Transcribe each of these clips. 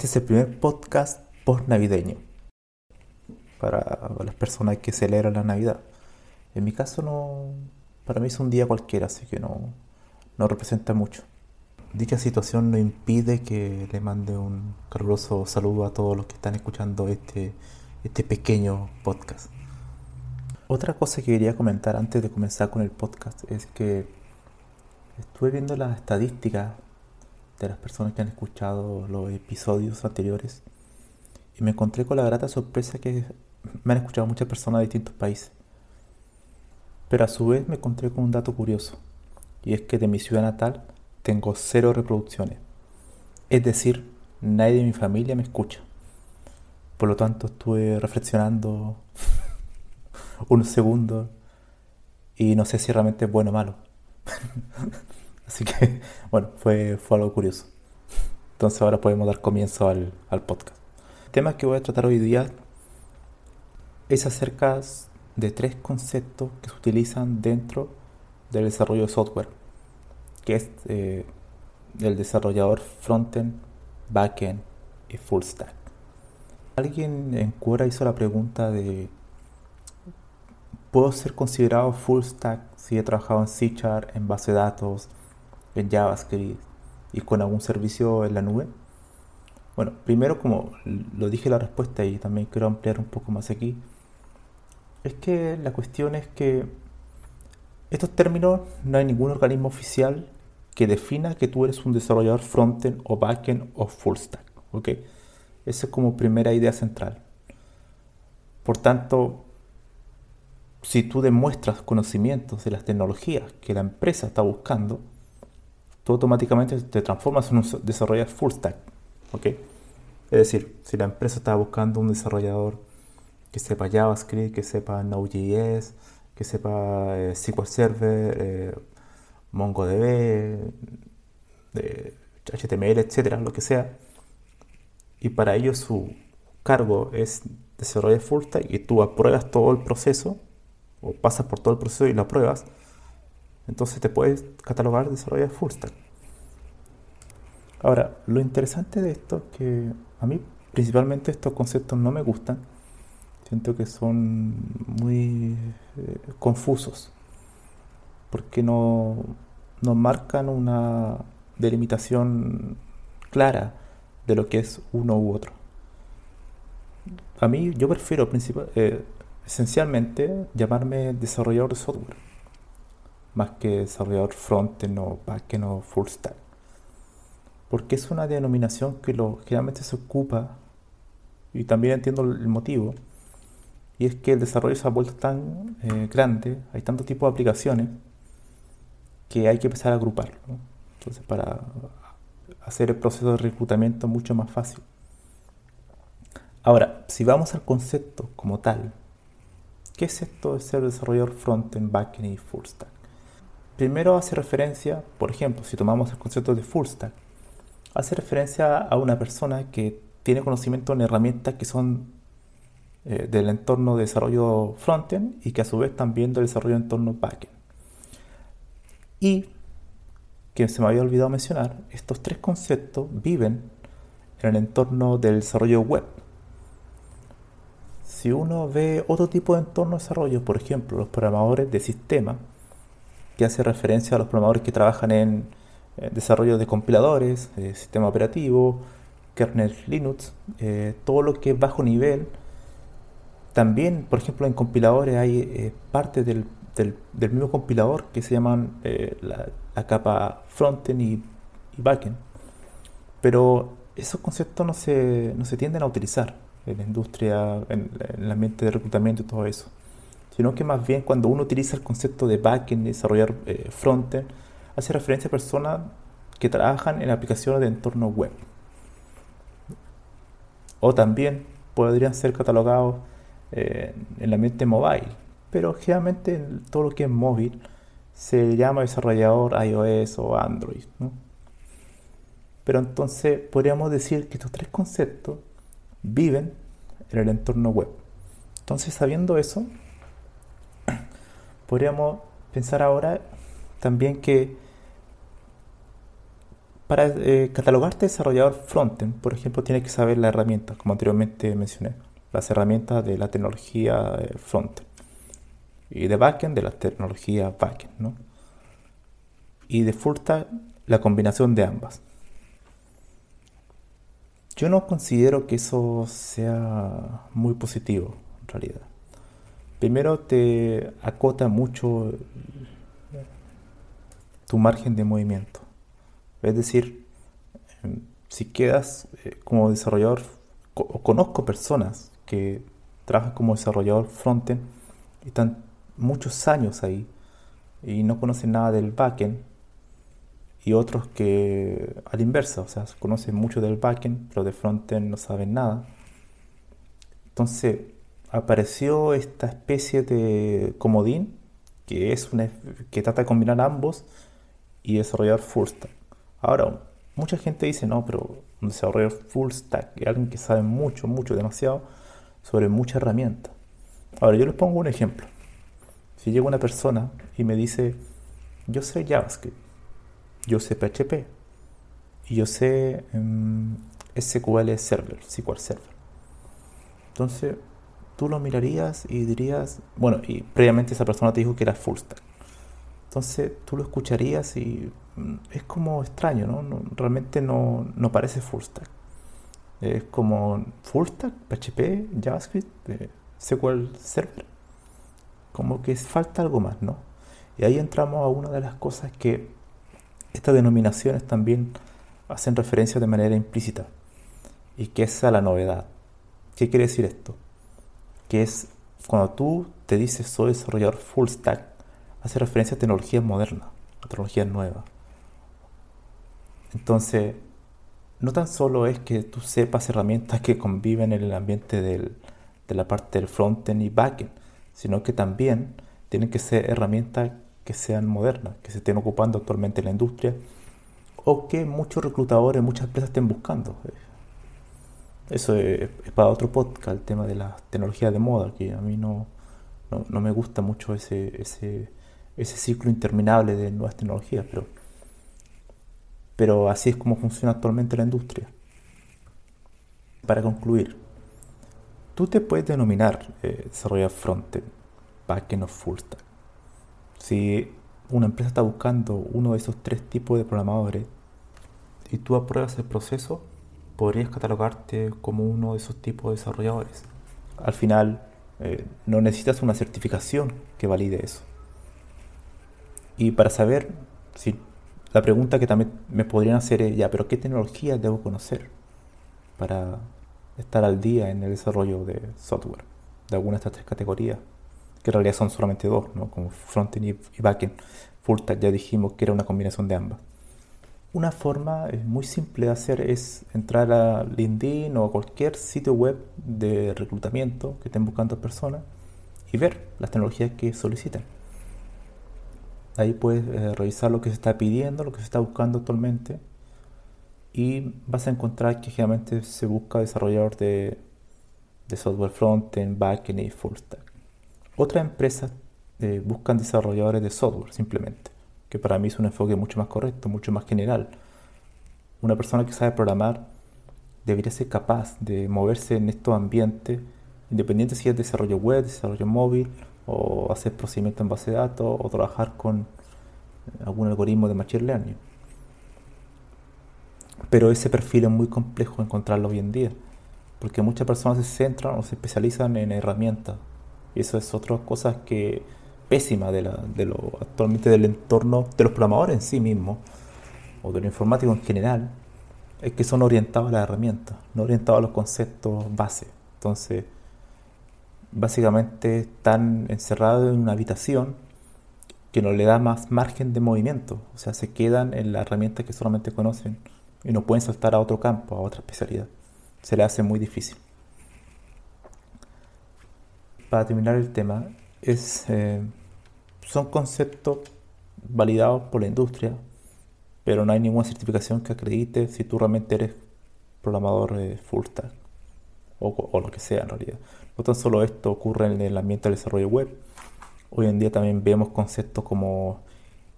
Este es el primer podcast post-navideño para las personas que celebran la Navidad. En mi caso no, para mí es un día cualquiera, así que no, no representa mucho. Dicha situación no impide que le mande un caluroso saludo a todos los que están escuchando este, este pequeño podcast. Otra cosa que quería comentar antes de comenzar con el podcast es que estuve viendo las estadísticas de las personas que han escuchado los episodios anteriores y me encontré con la grata sorpresa que me han escuchado muchas personas de distintos países. Pero a su vez me encontré con un dato curioso y es que de mi ciudad natal tengo cero reproducciones. Es decir, nadie de mi familia me escucha. Por lo tanto estuve reflexionando unos segundos y no sé si realmente es bueno o malo. Así que, bueno, fue, fue algo curioso. Entonces ahora podemos dar comienzo al, al podcast. El tema que voy a tratar hoy día es acerca de tres conceptos que se utilizan dentro del desarrollo de software, que es eh, el desarrollador frontend, backend y full stack. Alguien en Quora hizo la pregunta de ¿puedo ser considerado full stack si he trabajado en C en base de datos, en JavaScript y con algún servicio en la nube? Bueno, primero como lo dije la respuesta y también quiero ampliar un poco más aquí, es que la cuestión es que estos términos no hay ningún organismo oficial que defina que tú eres un desarrollador frontend o backend o full stack, ¿ok? Esa es como primera idea central. Por tanto, si tú demuestras conocimientos de las tecnologías que la empresa está buscando, automáticamente te transformas en un desarrollador full stack. ¿ok? Es decir, si la empresa está buscando un desarrollador que sepa JavaScript, que sepa Node.js, que sepa eh, SQL Server, eh, MongoDB, HTML, etcétera, lo que sea, y para ello su cargo es desarrollar full stack y tú apruebas todo el proceso o pasas por todo el proceso y lo apruebas, entonces te puedes catalogar desarrollar full stack. Ahora, lo interesante de esto es que a mí principalmente estos conceptos no me gustan. Siento que son muy eh, confusos porque no, no marcan una delimitación clara de lo que es uno u otro. A mí yo prefiero eh, esencialmente llamarme desarrollador de software más que desarrollador frontend o backend o full stack. Porque es una denominación que lo, generalmente se ocupa, y también entiendo el motivo, y es que el desarrollo se ha vuelto tan eh, grande, hay tantos tipos de aplicaciones, que hay que empezar a agruparlo. Entonces, para hacer el proceso de reclutamiento mucho más fácil. Ahora, si vamos al concepto como tal, ¿qué es esto de ser desarrollador frontend, backend y full stack? Primero hace referencia, por ejemplo, si tomamos el concepto de full stack, hace referencia a una persona que tiene conocimiento en herramientas que son eh, del entorno de desarrollo frontend y que a su vez también del desarrollo de entorno backend. Y, que se me había olvidado mencionar, estos tres conceptos viven en el entorno del desarrollo web. Si uno ve otro tipo de entorno de desarrollo, por ejemplo, los programadores de sistema, que hace referencia a los programadores que trabajan en eh, desarrollo de compiladores, de sistema operativo, kernel Linux, eh, todo lo que es bajo nivel. También, por ejemplo, en compiladores hay eh, parte del, mismo compilador que se llaman la, capa frontend y, y backend. Pero esos conceptos no se, no se tienden a utilizar en la industria, en, el ambiente de reclutamiento y todo eso. Sino que más bien cuando uno utiliza el concepto de backend, desarrollar eh, frontend, hace referencia a personas que trabajan en aplicaciones de entorno web. O también podrían ser catalogados eh, en el ambiente mobile. Pero generalmente todo lo que es móvil se llama desarrollador iOS o Android. Pero entonces podríamos decir que estos tres conceptos viven en el entorno web. Entonces, sabiendo eso, podríamos pensar ahora también que para eh, catalogarte desarrollador frontend, por ejemplo, tienes que saber las herramientas, como anteriormente mencioné, las herramientas de la tecnología eh, frontend y de backend de la tecnología backend, ¿no? Y de full la combinación de ambas. Yo no considero que eso sea muy positivo, en realidad. Primero te acota mucho tu margen de movimiento. Es decir, em, si quedas eh, como desarrollador, conozco personas que trabajan como desarrollador frontend y están muchos años ahí y no conocen nada del backend y otros que al inverso, o sea, conocen mucho del backend, pero de frontend no saben nada. Entonces apareció esta especie de comodín que es una, que trata de combinar ambos y desarrollar full stack. Ahora, mucha gente dice, no, pero un desarrollador full stack es alguien que sabe mucho, mucho, demasiado sobre muchas herramientas. Ahora, yo les pongo un ejemplo. Si llega una persona y me dice, yo sé JavaScript, yo sé PHP y yo sé em, SQL Server, SQL Server. Entonces, tú lo mirarías y dirías, bueno, y previamente esa persona te dijo que era full stack. Entonces, tú lo escucharías y mm, es como extraño, ¿no? realmente no, no, parece full stack. Es como full stack, PHP, JavaScript, eh, SQL Server. Como que falta algo más, ¿no? Y ahí entramos a una de las cosas que estas denominaciones también hacen referencia de manera implícita y que es a la novedad. ¿Qué quiere decir esto? Que es cuando tú te dices soy desarrollador full stack, hace referencia a tecnologías modernas, a tecnologías nuevas. Entonces, no tan solo es que tú sepas herramientas que conviven en el ambiente de la parte del frontend y backend, sino que también tienen que ser herramientas que sean modernas, que se estén ocupando actualmente en la industria o que muchos reclutadores, muchas empresas estén buscando. Eso es, para otro podcast, el tema de las tecnologías de moda, que a mí no, no, me gusta mucho ese, ese, ese, ciclo interminable de nuevas tecnologías, pero, pero así es como funciona actualmente la industria. Para concluir, tú te puedes denominar eh, desarrollar frontend, backend o full stack si una empresa está buscando uno de esos tres tipos de programadores y tú apruebas el proceso, podrías catalogarte como uno de esos tipos de desarrolladores. Al final, eh, no necesitas una certificación que valide eso. Y para saber, si la pregunta que también me podrían hacer es, ya, pero ¿qué tecnologías debo conocer para estar al día en el desarrollo de software de alguna de estas tres categorías? que en realidad son solamente dos, ¿no? como frontend y backend. Full stack ya dijimos que era una combinación de ambas. Una forma muy simple de hacer es entrar a LinkedIn o a cualquier sitio web de reclutamiento que estén buscando personas y ver las tecnologías que solicitan. Ahí puedes eh, revisar lo que se está pidiendo, lo que se está buscando actualmente y vas a encontrar que generalmente se busca desarrollador de, de software frontend, backend y full stack. Otras empresas eh, buscan desarrolladores de software simplemente, que para mí es un enfoque mucho más correcto, mucho más general. Una persona que sabe programar debería ser capaz de moverse en estos ambientes, independiente si es desarrollo web, desarrollo móvil, o hacer procedimientos en base de datos, o trabajar con algún algoritmo de machine learning. Pero ese perfil es muy complejo encontrarlo hoy en día, porque muchas personas se centran o se especializan en herramientas. Y eso es otra cosa que pésima de, la, de lo actualmente del entorno de los programadores en sí mismos, o de lo informático en general, es que son orientados a las herramientas, no orientados a los conceptos base. Entonces, básicamente están encerrados en una habitación que no le da más margen de movimiento. O sea, se quedan en la herramienta que solamente conocen y no pueden saltar a otro campo, a otra especialidad. Se le hace muy difícil. Para terminar el tema, es, eh, son conceptos validados por la industria, pero no hay ninguna certificación que acredite si tú realmente eres programador eh, full stack o, o, lo que sea en realidad. No tan solo esto ocurre en el ambiente del desarrollo web. Hoy en día también vemos conceptos como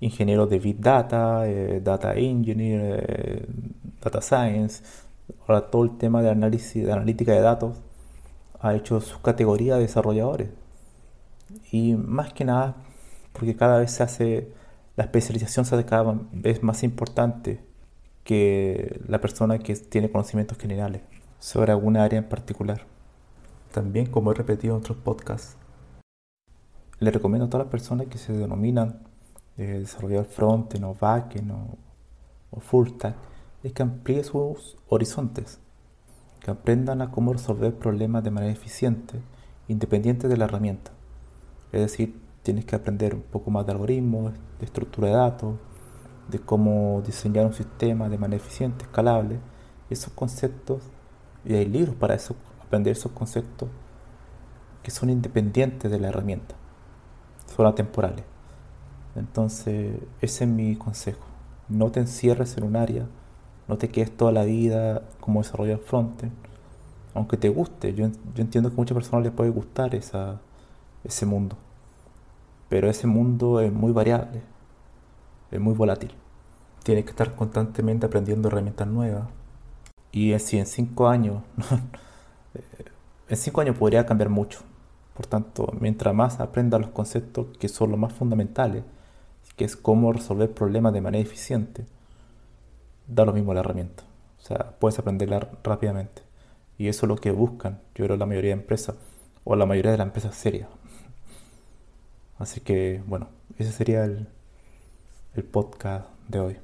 ingenieros de Big Data, eh, Data Engineer, eh, Data Science. Ahora todo el tema de análisis, de analítica de datos ha hecho su categoría de desarrolladores. Y más que nada, porque cada vez se hace, la especialización se hace cada vez más importante que la persona que tiene conocimientos generales sobre alguna área en particular. También, como he repetido en otros podcasts, le recomiendo a todas las personas que se denominan de desarrollar frontend o backend o, o full stack, es que amplíe sus horizontes, que aprendan a cómo resolver problemas de manera eficiente, independiente de la herramienta. Es decir, tienes que aprender un poco más de algoritmos, de estructura de datos, de cómo diseñar un sistema de manera eficiente, escalable. Esos conceptos, y hay libros para eso, aprender esos conceptos que son independientes de la herramienta, son atemporales. Entonces, ese es mi consejo. No te encierres en un área, no te quedes toda la vida como desarrollador frontend, aunque te guste. Yo, yo entiendo que a muchas personas les puede gustar ese mundo, pero ese mundo es muy variable, es muy volátil. Tienes que estar constantemente aprendiendo herramientas nuevas. Y si en cinco años, en cinco años podría cambiar mucho. Por tanto, mientras más aprendas los conceptos que son los más fundamentales, que es cómo resolver problemas de manera eficiente, da lo mismo la herramienta. O sea, puedes aprenderla rápidamente. Y eso es lo que buscan, yo creo, la mayoría de empresas, o la mayoría de las empresas serias. Así que, bueno, ese sería el, el podcast de hoy.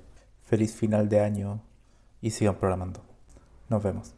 Feliz final de año y sigan programando. Nos vemos.